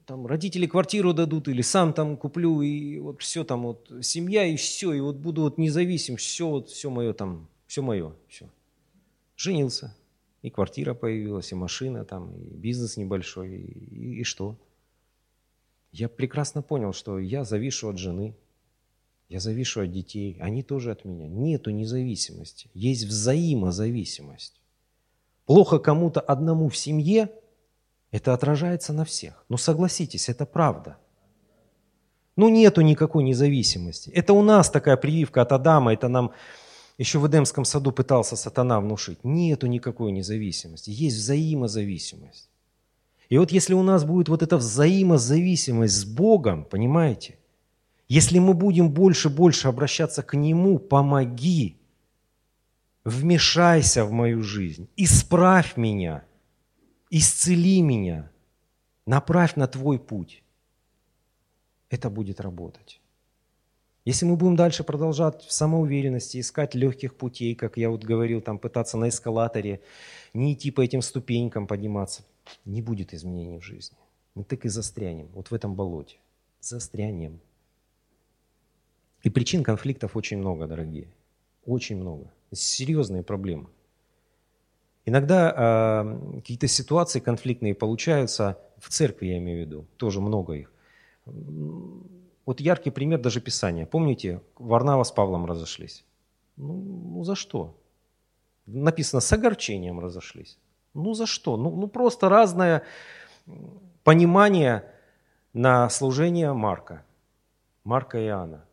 там родители квартиру дадут или сам там куплю, и вот все там вот, семья и все, и вот буду вот независим, все вот, все мое там, все мое, все. Женился, и квартира появилась, и машина там, и бизнес небольшой, и, и, и что? Я прекрасно понял, что я завишу от жены, я завишу от детей, они тоже от меня. Нету независимости, есть взаимозависимость. Плохо кому-то одному в семье – это отражается на всех. Но согласитесь, это правда. Ну нету никакой независимости. Это у нас такая прививка от Адама, это нам еще в Эдемском саду пытался сатана внушить. Нету никакой независимости, есть взаимозависимость. И вот если у нас будет вот эта взаимозависимость с Богом, понимаете, если мы будем больше-больше обращаться к Нему, помоги, вмешайся в мою жизнь, исправь меня – исцели меня, направь на твой путь. Это будет работать. Если мы будем дальше продолжать в самоуверенности, искать легких путей, как я вот говорил, там пытаться на эскалаторе, не идти по этим ступенькам подниматься, не будет изменений в жизни. Мы так и застрянем, вот в этом болоте. Застрянем. И причин конфликтов очень много, дорогие. Очень много. Серьезные проблемы. Иногда э, какие-то ситуации конфликтные получаются в церкви, я имею в виду, тоже много их. Вот яркий пример даже Писания. Помните, Варнава с Павлом разошлись? Ну, ну за что? Написано, с огорчением разошлись. Ну за что? Ну, ну просто разное понимание на служение Марка. Марка и Иоанна.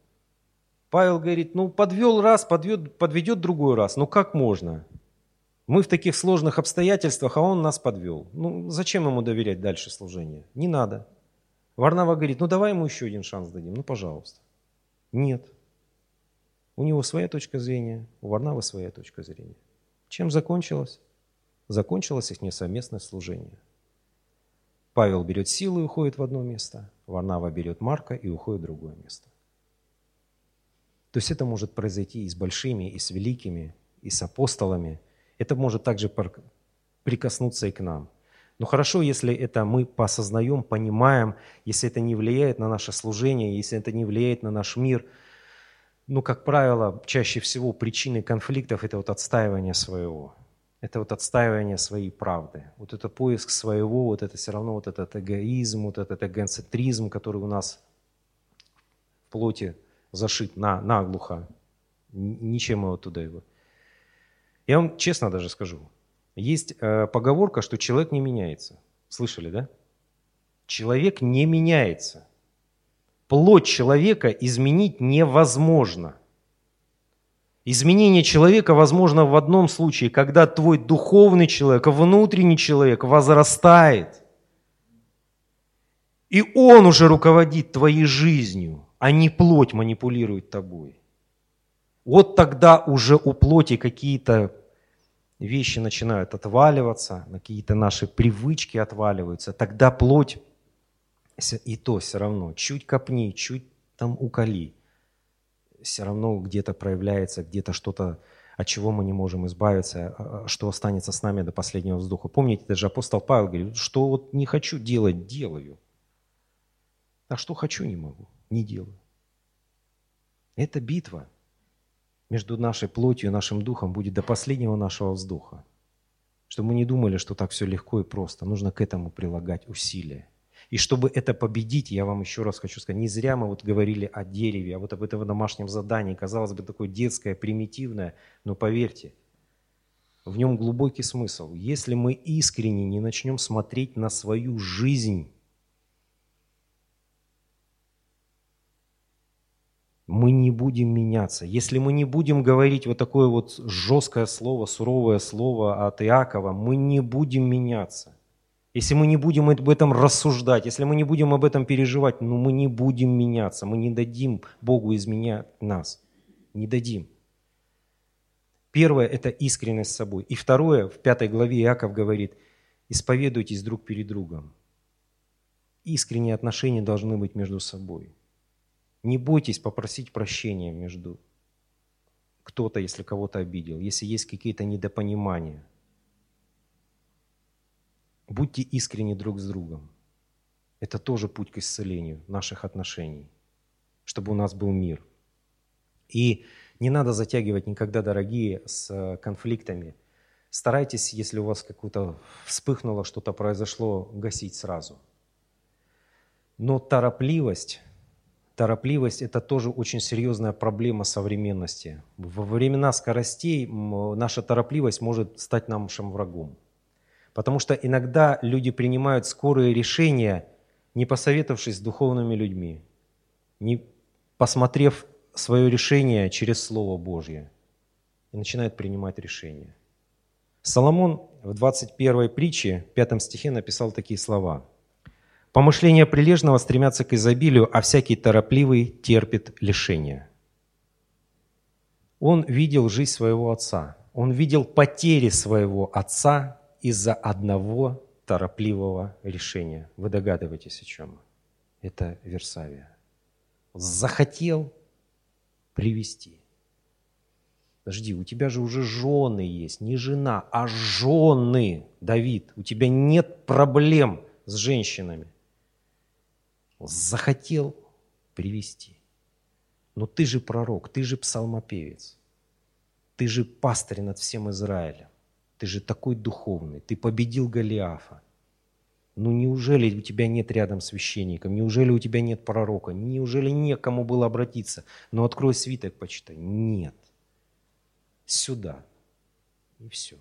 Павел говорит, ну подвел раз, подведет, подведет другой раз. Ну как можно? Мы в таких сложных обстоятельствах, а он нас подвел. Ну зачем ему доверять дальше служение? Не надо. Варнава говорит, ну давай ему еще один шанс дадим, ну пожалуйста. Нет. У него своя точка зрения, у Варнавы своя точка зрения. Чем закончилось? Закончилось их несовместное служение. Павел берет силу и уходит в одно место, Варнава берет Марка и уходит в другое место. То есть это может произойти и с большими, и с великими, и с апостолами. Это может также прикоснуться и к нам. Но хорошо, если это мы посознаем, понимаем, если это не влияет на наше служение, если это не влияет на наш мир. Ну, как правило, чаще всего причины конфликтов – это вот отстаивание своего. Это вот отстаивание своей правды. Вот это поиск своего, вот это все равно вот этот эгоизм, вот этот эгоцентризм, который у нас в плоти зашит на, наглухо. Ничем его туда его. Я вам честно даже скажу. Есть э, поговорка, что человек не меняется. Слышали, да? Человек не меняется. Плоть человека изменить невозможно. Изменение человека возможно в одном случае, когда твой духовный человек, внутренний человек возрастает. И он уже руководит твоей жизнью а не плоть манипулирует тобой. Вот тогда уже у плоти какие-то вещи начинают отваливаться, какие-то наши привычки отваливаются. Тогда плоть, и то все равно, чуть копни, чуть там уколи, все равно где-то проявляется, где-то что-то, от чего мы не можем избавиться, а, а, что останется с нами до последнего вздоха. Помните, даже апостол Павел говорит, что вот не хочу делать, делаю. А что хочу, не могу не делаю. Эта битва между нашей плотью и нашим духом будет до последнего нашего вздоха. Чтобы мы не думали, что так все легко и просто. Нужно к этому прилагать усилия. И чтобы это победить, я вам еще раз хочу сказать, не зря мы вот говорили о дереве, а вот об этом домашнем задании, казалось бы, такое детское, примитивное, но поверьте, в нем глубокий смысл. Если мы искренне не начнем смотреть на свою жизнь мы не будем меняться. Если мы не будем говорить вот такое вот жесткое слово, суровое слово от Иакова, мы не будем меняться. Если мы не будем об этом рассуждать, если мы не будем об этом переживать, ну мы не будем меняться, мы не дадим Богу изменять нас. Не дадим. Первое – это искренность с собой. И второе, в пятой главе Иаков говорит, исповедуйтесь друг перед другом. Искренние отношения должны быть между собой. Не бойтесь попросить прощения между кто-то, если кого-то обидел, если есть какие-то недопонимания. Будьте искренни друг с другом. Это тоже путь к исцелению наших отношений, чтобы у нас был мир. И не надо затягивать никогда, дорогие, с конфликтами. Старайтесь, если у вас какое-то вспыхнуло, что-то произошло, гасить сразу. Но торопливость Торопливость – это тоже очень серьезная проблема современности. Во времена скоростей наша торопливость может стать нашим врагом. Потому что иногда люди принимают скорые решения, не посоветовавшись с духовными людьми, не посмотрев свое решение через Слово Божье, и начинают принимать решения. Соломон в 21 притче, 5 стихе написал такие слова – Помышления прилежного стремятся к изобилию, а всякий торопливый терпит лишение. Он видел жизнь своего отца. Он видел потери своего отца из-за одного торопливого решения. Вы догадываетесь, о чем? Это Версавия. Захотел, привести. Подожди, у тебя же уже жены есть, не жена, а жены, Давид. У тебя нет проблем с женщинами. Захотел привести. Но ты же пророк, ты же псалмопевец. Ты же пастырь над всем Израилем. Ты же такой духовный. Ты победил Голиафа. Ну неужели у тебя нет рядом священника? Неужели у тебя нет пророка? Неужели некому было обратиться? Ну открой свиток, почитай. Нет. Сюда. И все.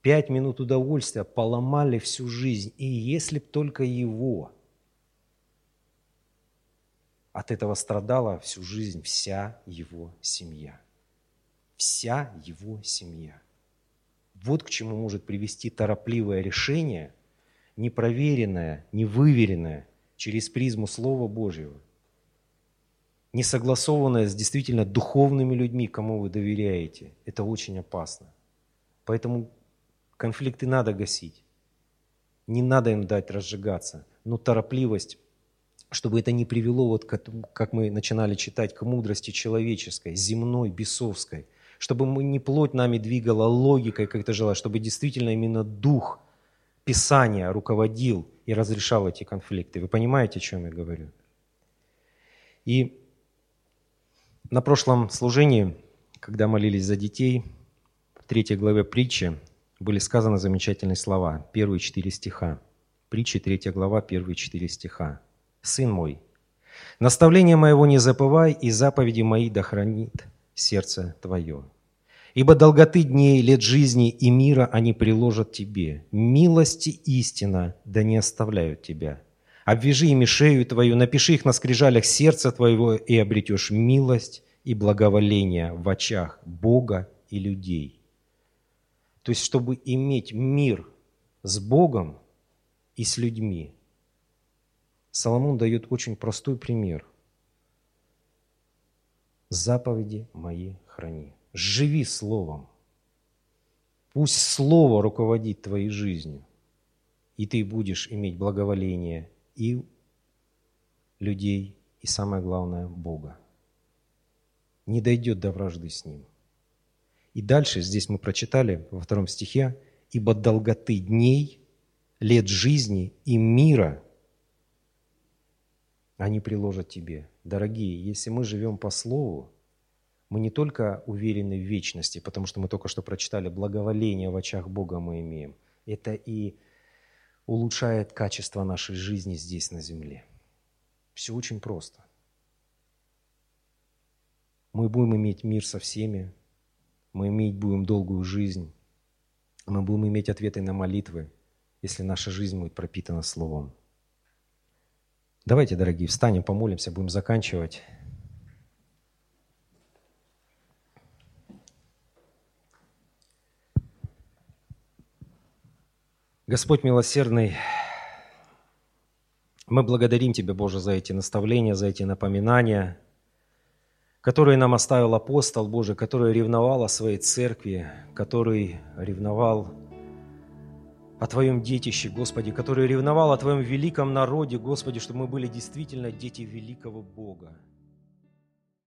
Пять минут удовольствия поломали всю жизнь. И если б только его, от этого страдала всю жизнь вся его семья. Вся его семья. Вот к чему может привести торопливое решение, непроверенное, невыверенное через призму Слова Божьего, не согласованное с действительно духовными людьми, кому вы доверяете. Это очень опасно. Поэтому конфликты надо гасить. Не надо им дать разжигаться. Но торопливость, чтобы это не привело, вот как мы начинали читать, к мудрости человеческой, земной, бесовской – чтобы мы не плоть нами двигала логикой, как это желаешь, чтобы действительно именно дух Писания руководил и разрешал эти конфликты. Вы понимаете, о чем я говорю? И на прошлом служении, когда молились за детей, в третьей главе притчи были сказаны замечательные слова, первые четыре стиха. Притчи, третья глава, первые четыре стиха. «Сын мой, наставление моего не забывай, и заповеди мои да хранит сердце твое. Ибо долготы дней, лет жизни и мира они приложат тебе. Милости истина да не оставляют тебя. Обвяжи ими шею твою, напиши их на скрижалях сердца твоего, и обретешь милость и благоволение в очах Бога и людей. То есть, чтобы иметь мир с Богом и с людьми, Соломон дает очень простой пример. Заповеди мои храни. Живи Словом. Пусть Слово руководит твоей жизнью, и ты будешь иметь благоволение и людей, и самое главное, Бога. Не дойдет до вражды с Ним. И дальше здесь мы прочитали во втором стихе, «Ибо долготы дней, лет жизни и мира они приложат тебе». Дорогие, если мы живем по Слову, мы не только уверены в вечности, потому что мы только что прочитали, благоволение в очах Бога мы имеем. Это и улучшает качество нашей жизни здесь, на земле. Все очень просто. Мы будем иметь мир со всеми, мы иметь будем долгую жизнь, мы будем иметь ответы на молитвы, если наша жизнь будет пропитана Словом. Давайте, дорогие, встанем, помолимся, будем заканчивать. Господь милосердный, мы благодарим Тебя, Боже, за эти наставления, за эти напоминания, которые нам оставил апостол Божий, который ревновал о своей церкви, который ревновал о Твоем детище, Господи, который ревновал о Твоем великом народе, Господи, чтобы мы были действительно дети великого Бога.